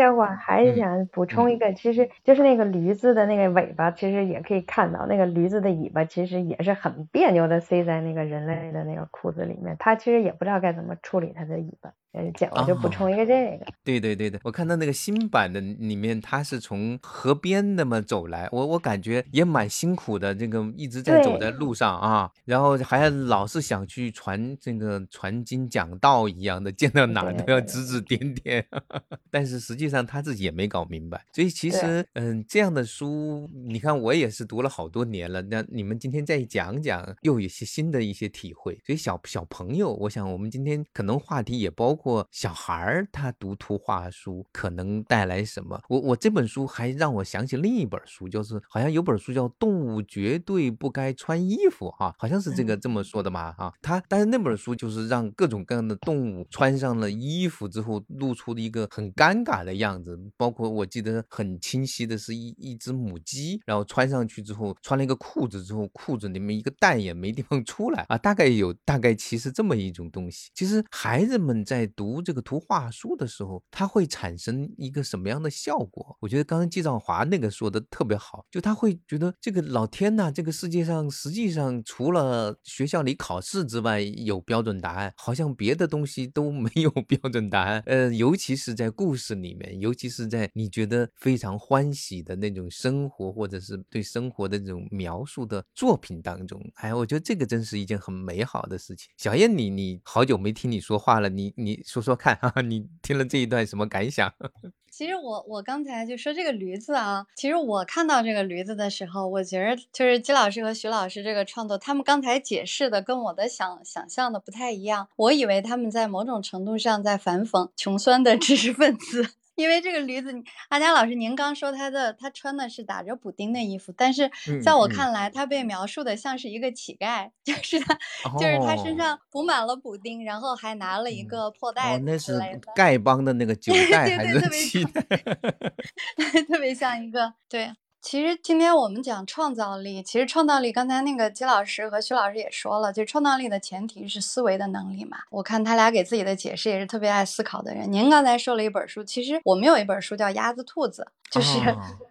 这会儿还是想补充一个，其实就是那个驴子的那个尾巴，其实也可以看到，那个驴子的尾巴其实也是很别扭的塞在那个人类的那个裤子里面，它其实也不知道该怎么处理它的尾巴。呃，讲我就补充一个这个。对对对对，我看到那个新版的里面，他是从河边那么走来，我我感觉也蛮辛苦的，这个一直在走在路上啊，然后还老是想去传这个传经讲道一样的，见到哪都要指指点点，但是实际上他自己也没搞明白。所以其实，嗯，这样的书，你看我也是读了好多年了，那你们今天再讲讲，又有些新的一些体会。所以小小朋友，我想我们今天可能话题也包。或小孩儿他读图画书可能带来什么？我我这本书还让我想起另一本书，就是好像有本书叫《动物绝对不该穿衣服》哈，好像是这个这么说的嘛哈。他但是那本书就是让各种各样的动物穿上了衣服之后，露出了一个很尴尬的样子。包括我记得很清晰的是一一只母鸡，然后穿上去之后，穿了一个裤子之后，裤子里面一个蛋也没地方出来啊。大概有大概其实这么一种东西。其实孩子们在读这个图画书的时候，它会产生一个什么样的效果？我觉得刚刚季兆华那个说的特别好，就他会觉得这个老天呐，这个世界上实际上除了学校里考试之外有标准答案，好像别的东西都没有 标准答案。呃，尤其是在故事里面，尤其是在你觉得非常欢喜的那种生活，或者是对生活的这种描述的作品当中，哎，我觉得这个真是一件很美好的事情。小燕，你你好久没听你说话了，你你。说说看啊，你听了这一段什么感想？其实我我刚才就说这个驴子啊，其实我看到这个驴子的时候，我觉得就是季老师和徐老师这个创作，他们刚才解释的跟我的想想象的不太一样。我以为他们在某种程度上在反讽穷酸的知识分子。因为这个驴子，阿佳老师，您刚说他的他穿的是打着补丁的衣服，但是在我看来，他被描述的像是一个乞丐，就是他，就是他身上补满了补丁，然后还拿了一个破袋子之类的。丐帮的那个酒袋还是乞丐？特别像一个对。其实今天我们讲创造力，其实创造力，刚才那个金老师和徐老师也说了，就创造力的前提是思维的能力嘛。我看他俩给自己的解释也是特别爱思考的人。您刚才说了一本书，其实我们有一本书叫《鸭子兔子》，就是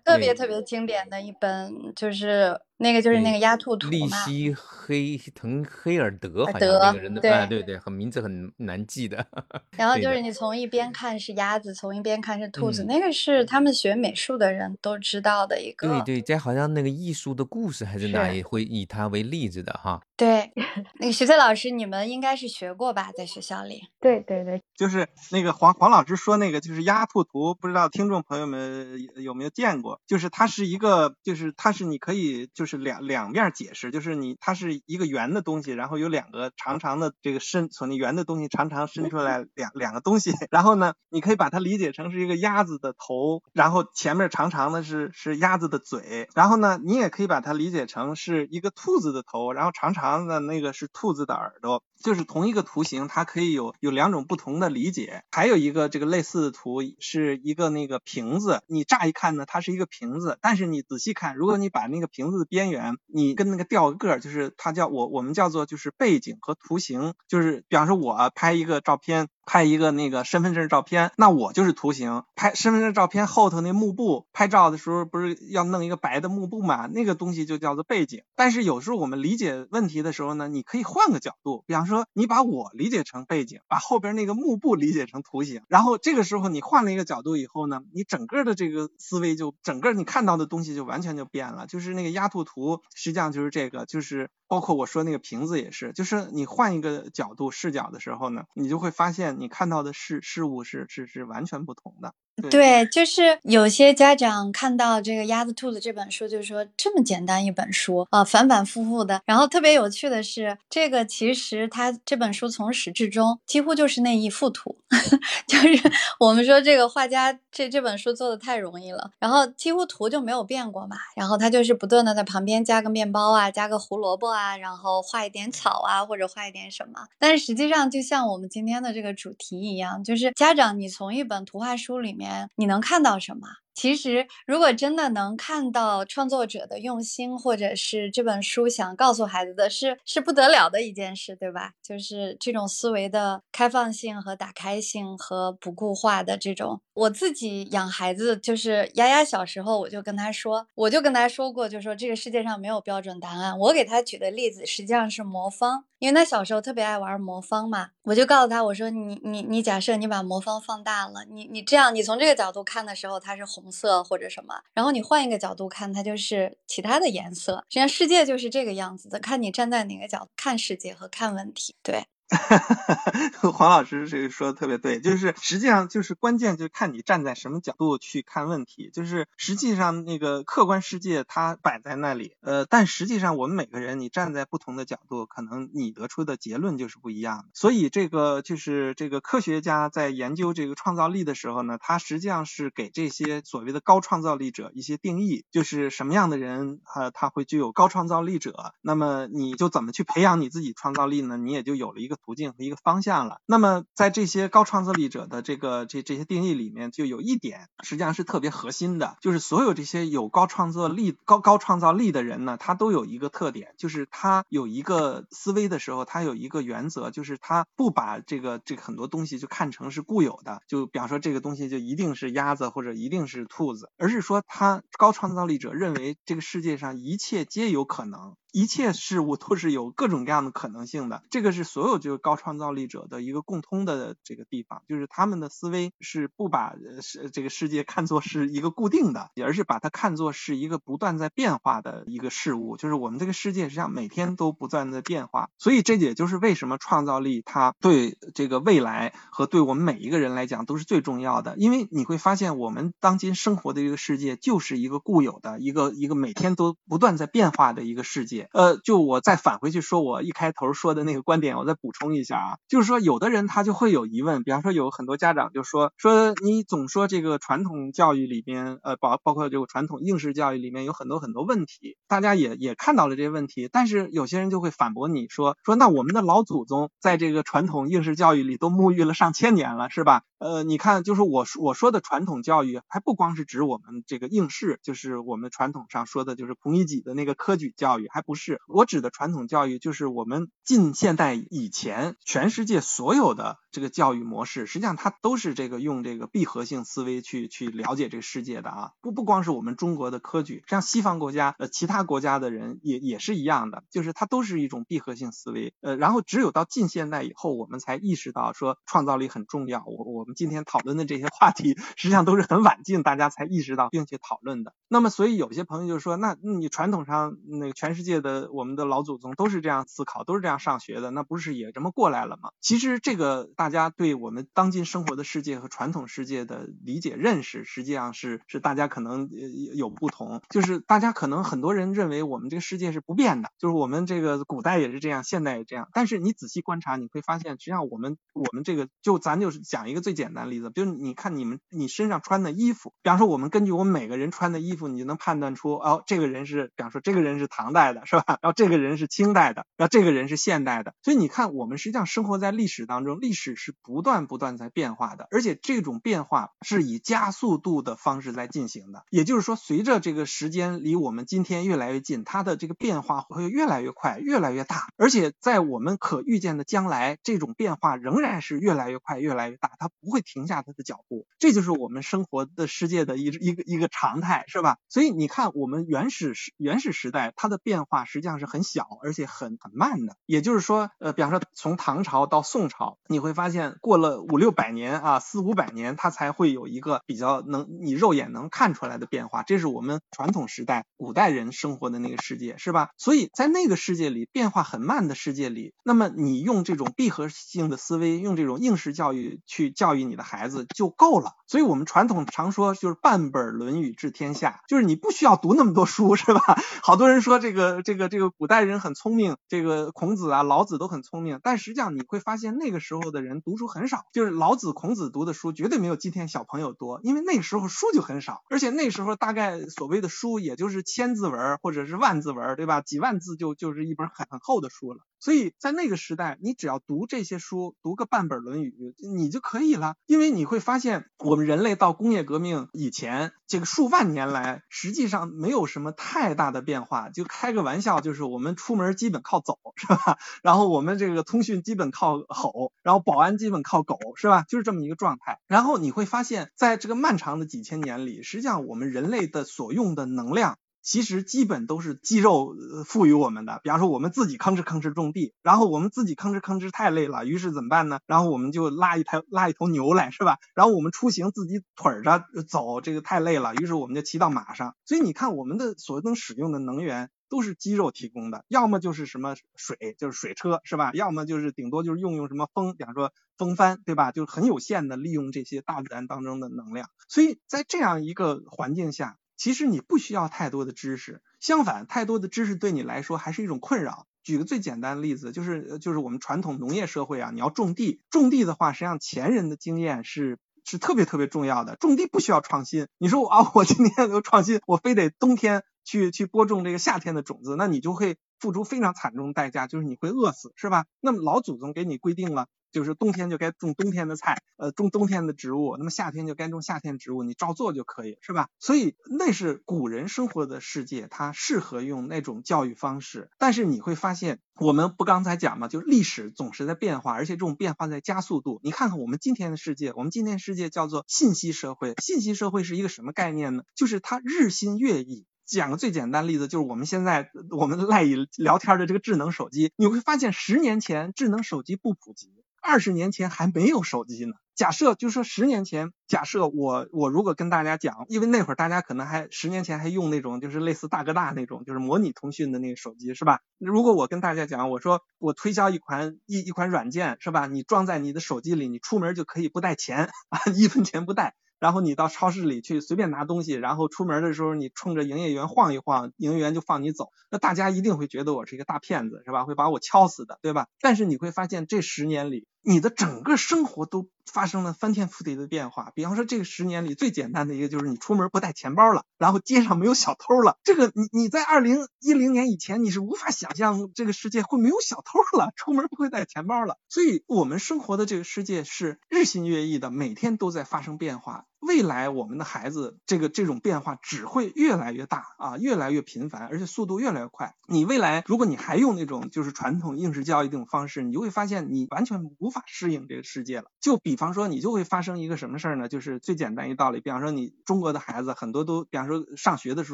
特别特别经典的一本，就是。那个就是那个鸭兔图利希黑腾黑尔德，好像那个人的，对对对，很名字很难记的。然后就是你从一边看是鸭子，从一边看是兔子，那个是他们学美术的人都知道的一个。对对，这好像那个艺术的故事还是哪里会以它为例子的哈。对，那个徐翠老师，你们应该是学过吧，在学校里？对对对，就是那个黄黄老师说那个就是鸭兔图，不知道听众朋友们有没有见过？就是它是一个，就是它是你可以就是两两面解释，就是你它是一个圆的东西，然后有两个长长的这个伸从那圆的东西长长伸出来两两个东西，然后呢，你可以把它理解成是一个鸭子的头，然后前面长长的是是鸭子的嘴，然后呢，你也可以把它理解成是一个兔子的头，然后长长的那个是兔子的耳朵，就是同一个图形，它可以有有两种不同的理解。还有一个这个类似的图是一个那个瓶子，你乍一看呢，它是一个瓶子，但是你仔细看，如果你把那个瓶子的边缘你跟那个调个儿，就是它叫我我们叫做就是背景和图形，就是比方说我拍一个照片。拍一个那个身份证照片，那我就是图形。拍身份证照片后头那幕布，拍照的时候不是要弄一个白的幕布嘛？那个东西就叫做背景。但是有时候我们理解问题的时候呢，你可以换个角度，比方说说你把我理解成背景，把后边那个幕布理解成图形，然后这个时候你换了一个角度以后呢，你整个的这个思维就整个你看到的东西就完全就变了。就是那个压兔图，实际上就是这个，就是包括我说那个瓶子也是，就是你换一个角度视角的时候呢，你就会发现。你看到的事事物是是是完全不同的。对，就是有些家长看到这个《鸭子兔子》这本书，就说这么简单一本书啊，反反复复的。然后特别有趣的是，这个其实它这本书从始至终几乎就是那一幅图，就是我们说这个画家这这本书做的太容易了，然后几乎图就没有变过嘛。然后他就是不断的在旁边加个面包啊，加个胡萝卜啊，然后画一点草啊，或者画一点什么。但是实际上就像我们今天的这个主题一样，就是家长你从一本图画书里面。你能看到什么？其实，如果真的能看到创作者的用心，或者是这本书想告诉孩子的是，是不得了的一件事，对吧？就是这种思维的开放性和打开性和不固化的这种。我自己养孩子，就是丫丫小时候，我就跟他说，我就跟他说过，就说这个世界上没有标准答案。我给他举的例子实际上是魔方，因为他小时候特别爱玩魔方嘛。我就告诉他，我说你你你，假设你把魔方放大了，你你这样，你从这个角度看的时候，它是红。色或者什么，然后你换一个角度看，它就是其他的颜色。实际上世界就是这个样子的，看你站在哪个角度看世界和看问题。对。哈 黄老师这个说的特别对，就是实际上就是关键就看你站在什么角度去看问题，就是实际上那个客观世界它摆在那里，呃，但实际上我们每个人你站在不同的角度，可能你得出的结论就是不一样的。所以这个就是这个科学家在研究这个创造力的时候呢，他实际上是给这些所谓的高创造力者一些定义，就是什么样的人呃他会具有高创造力者，那么你就怎么去培养你自己创造力呢？你也就有了一个。途径和一个方向了。那么，在这些高创造力者的这个这这些定义里面，就有一点实际上是特别核心的，就是所有这些有高创造力、高高创造力的人呢，他都有一个特点，就是他有一个思维的时候，他有一个原则，就是他不把这个这很多东西就看成是固有的，就比方说这个东西就一定是鸭子或者一定是兔子，而是说他高创造力者认为这个世界上一切皆有可能。一切事物都是有各种各样的可能性的，这个是所有这个高创造力者的一个共通的这个地方，就是他们的思维是不把世这个世界看作是一个固定的，而是把它看作是一个不断在变化的一个事物。就是我们这个世界实际上每天都不断的变化，所以这也就是为什么创造力它对这个未来和对我们每一个人来讲都是最重要的。因为你会发现，我们当今生活的这个世界就是一个固有的一个一个每天都不断在变化的一个世界。呃，就我再返回去说，我一开头说的那个观点，我再补充一下啊，就是说，有的人他就会有疑问，比方说有很多家长就说，说你总说这个传统教育里边，呃，包包括这个传统应试教育里面有很多很多问题，大家也也看到了这些问题，但是有些人就会反驳你说，说那我们的老祖宗在这个传统应试教育里都沐浴了上千年了，是吧？呃，你看，就是我我说的传统教育，还不光是指我们这个应试，就是我们传统上说的，就是孔乙己的那个科举教育，还不是。我指的传统教育，就是我们近现代以前全世界所有的这个教育模式，实际上它都是这个用这个闭合性思维去去了解这个世界的啊。不不光是我们中国的科举，像西方国家呃其他国家的人也也是一样的，就是它都是一种闭合性思维。呃，然后只有到近现代以后，我们才意识到说创造力很重要。我我们今天讨论的这些话题，实际上都是很晚近大家才意识到并且讨论的。那么，所以有些朋友就说，那你传统上那个全世界的我们的老祖宗都是这样思考，都是这样上学的，那不是也这么过来了吗？其实这个大家对我们当今生活的世界和传统世界的理解认识，实际上是是大家可能有不同。就是大家可能很多人认为我们这个世界是不变的，就是我们这个古代也是这样，现代也这样。但是你仔细观察，你会发现，实际上我们我们这个就咱就是讲一个最简单的例子，就是你看你们你身上穿的衣服，比方说我们根据我们每个人穿的衣服，你就能判断出哦，这个人是，比方说这个人是唐代的，是吧？然后这个人是清代的，然后这个人是现代的。所以你看，我们实际上生活在历史当中，历史是不断不断在变化的，而且这种变化是以加速度的方式在进行的。也就是说，随着这个时间离我们今天越来越近，它的这个变化会越来越快，越来越大。而且在我们可预见的将来，这种变化仍然是越来越快，越来越大，它不会停下它的脚步。这就是我们生活的世界的一一个一个常态，是吧？所以你看，我们原始时原始时代，它的变化实际上是很小，而且很很慢的。也就是说，呃，比方说从唐朝到宋朝，你会发现过了五六百年啊，四五百年，它才会有一个比较能你肉眼能看出来的变化。这是我们传统时代古代人生活的那个世界，是吧？所以在那个世界里，变化很慢的世界里，那么你用这种闭合性的思维，用这种应试教育去教育你的孩子就够了。所以我们传统常说就是半本《论语》治天下，就是你不需要读那么多书，是吧？好多人说这个这个这个古代人很聪明，这个孔子啊、老子都很聪明，但实际上你会发现那个时候的人人读书很少，就是老子、孔子读的书绝对没有今天小朋友多，因为那时候书就很少，而且那时候大概所谓的书也就是千字文或者是万字文，对吧？几万字就就是一本很厚的书了。所以在那个时代，你只要读这些书，读个半本《论语》，你就可以了。因为你会发现，我们人类到工业革命以前，这个数万年来，实际上没有什么太大的变化。就开个玩笑，就是我们出门基本靠走，是吧？然后我们这个通讯基本靠吼，然后保安基本靠狗，是吧？就是这么一个状态。然后你会发现，在这个漫长的几千年里，实际上我们人类的所用的能量。其实基本都是肌肉赋予我们的，比方说我们自己吭哧吭哧种地，然后我们自己吭哧吭哧太累了，于是怎么办呢？然后我们就拉一台拉一头牛来，是吧？然后我们出行自己腿着走，这个太累了，于是我们就骑到马上。所以你看，我们的所能使用的能源都是肌肉提供的，要么就是什么水，就是水车，是吧？要么就是顶多就是用用什么风，比方说风帆，对吧？就是很有限的利用这些大自然当中的能量。所以在这样一个环境下。其实你不需要太多的知识，相反，太多的知识对你来说还是一种困扰。举个最简单的例子，就是就是我们传统农业社会啊，你要种地，种地的话，实际上前人的经验是是特别特别重要的。种地不需要创新，你说啊，我今天有创新，我非得冬天去去播种这个夏天的种子，那你就会付出非常惨重的代价，就是你会饿死，是吧？那么老祖宗给你规定了。就是冬天就该种冬天的菜，呃，种冬天的植物，那么夏天就该种夏天植物，你照做就可以，是吧？所以那是古人生活的世界，它适合用那种教育方式。但是你会发现，我们不刚才讲嘛，就历史总是在变化，而且这种变化在加速度。你看看我们今天的世界，我们今天世界叫做信息社会，信息社会是一个什么概念呢？就是它日新月异。讲个最简单例子，就是我们现在我们赖以聊天的这个智能手机，你会发现十年前智能手机不普及。二十年前还没有手机呢。假设就说十年前，假设我我如果跟大家讲，因为那会儿大家可能还十年前还用那种就是类似大哥大那种就是模拟通讯的那个手机是吧？如果我跟大家讲，我说我推销一款一一款软件是吧？你装在你的手机里，你出门就可以不带钱啊，一分钱不带。然后你到超市里去随便拿东西，然后出门的时候你冲着营业员晃一晃，营业员就放你走。那大家一定会觉得我是一个大骗子，是吧？会把我敲死的，对吧？但是你会发现这十年里，你的整个生活都发生了翻天覆地的变化。比方说这个十年里最简单的一个就是你出门不带钱包了，然后街上没有小偷了。这个你你在二零一零年以前你是无法想象这个世界会没有小偷了，出门不会带钱包了。所以我们生活的这个世界是日新月异的，每天都在发生变化。未来我们的孩子这个这种变化只会越来越大啊，越来越频繁，而且速度越来越快。你未来如果你还用那种就是传统应试教育这种方式，你就会发现你完全无法适应这个世界了。就比方说，你就会发生一个什么事儿呢？就是最简单一道理，比方说你中国的孩子很多都，比方说上学的时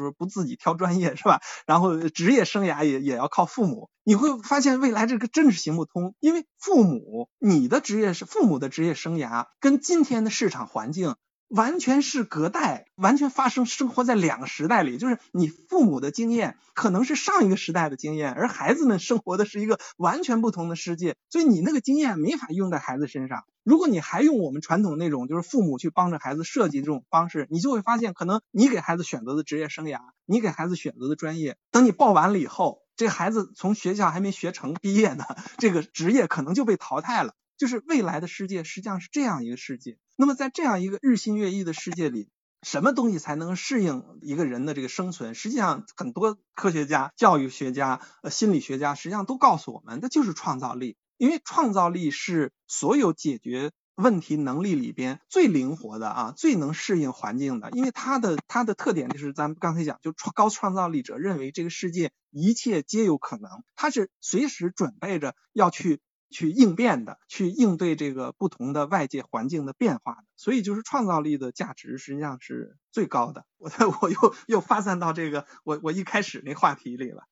候不自己挑专业是吧？然后职业生涯也也要靠父母。你会发现未来这个真是行不通，因为父母你的职业是父母的职业生涯跟今天的市场环境。完全是隔代，完全发生生活在两个时代里。就是你父母的经验可能是上一个时代的经验，而孩子们生活的是一个完全不同的世界，所以你那个经验没法用在孩子身上。如果你还用我们传统那种，就是父母去帮着孩子设计这种方式，你就会发现，可能你给孩子选择的职业生涯，你给孩子选择的专业，等你报完了以后，这孩子从学校还没学成毕业呢，这个职业可能就被淘汰了。就是未来的世界实际上是这样一个世界。那么在这样一个日新月异的世界里，什么东西才能适应一个人的这个生存？实际上，很多科学家、教育学家、呃心理学家实际上都告诉我们，那就是创造力。因为创造力是所有解决问题能力里边最灵活的啊，最能适应环境的。因为它的它的特点就是咱们刚才讲，就创高创造力者认为这个世界一切皆有可能，他是随时准备着要去。去应变的，去应对这个不同的外界环境的变化的，所以就是创造力的价值实际上是最高的。我 我又又发散到这个我我一开始那话题里了，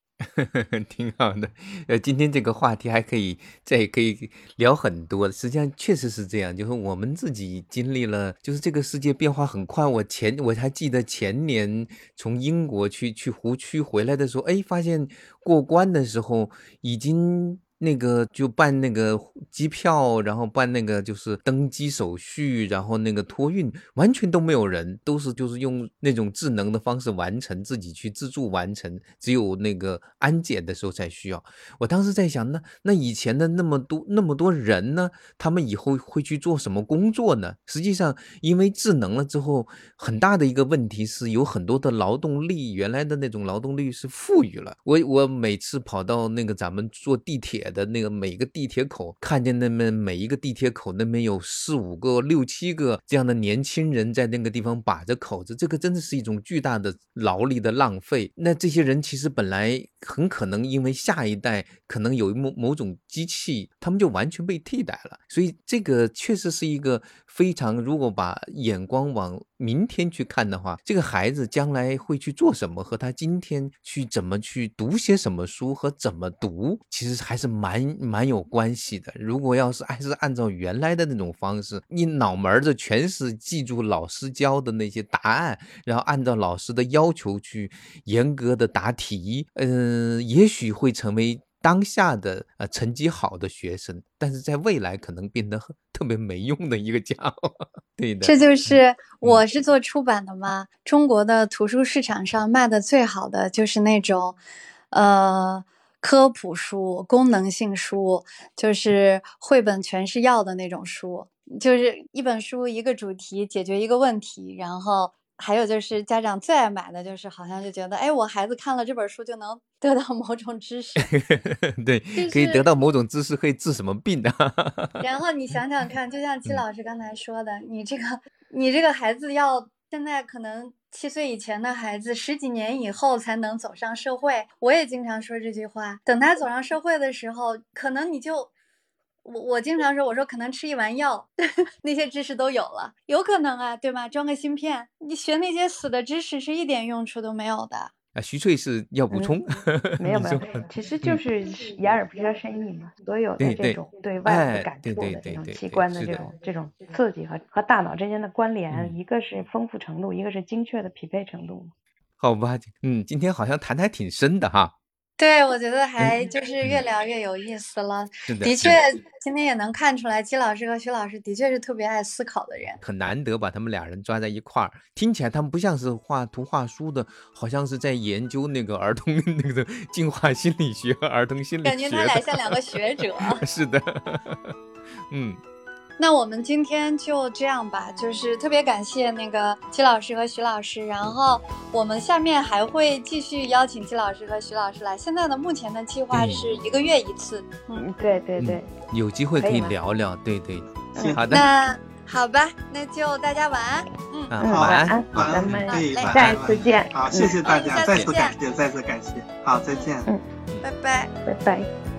挺好的。呃，今天这个话题还可以再可以聊很多。实际上确实是这样，就是我们自己经历了，就是这个世界变化很快。我前我还记得前年从英国去去湖区回来的时候，哎，发现过关的时候已经。那个就办那个机票，然后办那个就是登机手续，然后那个托运，完全都没有人，都是就是用那种智能的方式完成，自己去自助完成，只有那个安检的时候才需要。我当时在想，那那以前的那么多那么多人呢，他们以后会去做什么工作呢？实际上，因为智能了之后，很大的一个问题是有很多的劳动力，原来的那种劳动力是富裕了。我我每次跑到那个咱们坐地铁。的那个每个地铁口，看见那么每一个地铁口那边有四五个、六七个这样的年轻人在那个地方把着口子，这个真的是一种巨大的劳力的浪费。那这些人其实本来很可能因为下一代可能有某某种机器，他们就完全被替代了。所以这个确实是一个非常，如果把眼光往明天去看的话，这个孩子将来会去做什么，和他今天去怎么去读些什么书和怎么读，其实还是。蛮蛮有关系的。如果要是还是按照原来的那种方式，你脑门子全是记住老师教的那些答案，然后按照老师的要求去严格的答题，嗯，也许会成为当下的呃成绩好的学生，但是在未来可能变得特别没用的一个家伙。对的，这就是我是做出版的嘛。中国的图书市场上卖的最好的就是那种，呃。科普书、功能性书，就是绘本全是药的那种书，就是一本书一个主题解决一个问题，然后还有就是家长最爱买的就是好像就觉得，哎，我孩子看了这本书就能得到某种知识，对，可以得到某种知识，可以治什么病的。然后你想想看，就像季老师刚才说的，你这个你这个孩子要现在可能。七岁以前的孩子，十几年以后才能走上社会。我也经常说这句话。等他走上社会的时候，可能你就，我我经常说，我说可能吃一丸药，那些知识都有了，有可能啊，对吧？装个芯片，你学那些死的知识是一点用处都没有的。啊，徐翠是要补充？没有 没有，其实就是眼耳鼻舌身意嘛，所有的这种对外部感触的这种器官的这种这种刺激和和大脑之间的关联，一个是丰富程度，一个是精确的匹配程度。好吧，嗯，今天好像谈的还挺深的哈。对，我觉得还就是越聊越有意思了。的确，今天也能看出来，季老师和徐老师的确是特别爱思考的人。很难得把他们俩人抓在一块儿，听起来他们不像是画图画书的，好像是在研究那个儿童 那个进化心理学和儿童心理学。感觉他俩像两个学者。是的，嗯。那我们今天就这样吧，就是特别感谢那个季老师和徐老师，然后我们下面还会继续邀请季老师和徐老师来。现在的目前的计划是一个月一次，嗯，对对对，有机会可以聊聊，对对，好的。那好吧，那就大家晚安。嗯，嗯，晚安安，咱们下一次见。好，谢谢大家，嗯再次感谢，再次感谢，好，再见。嗯拜拜。拜拜。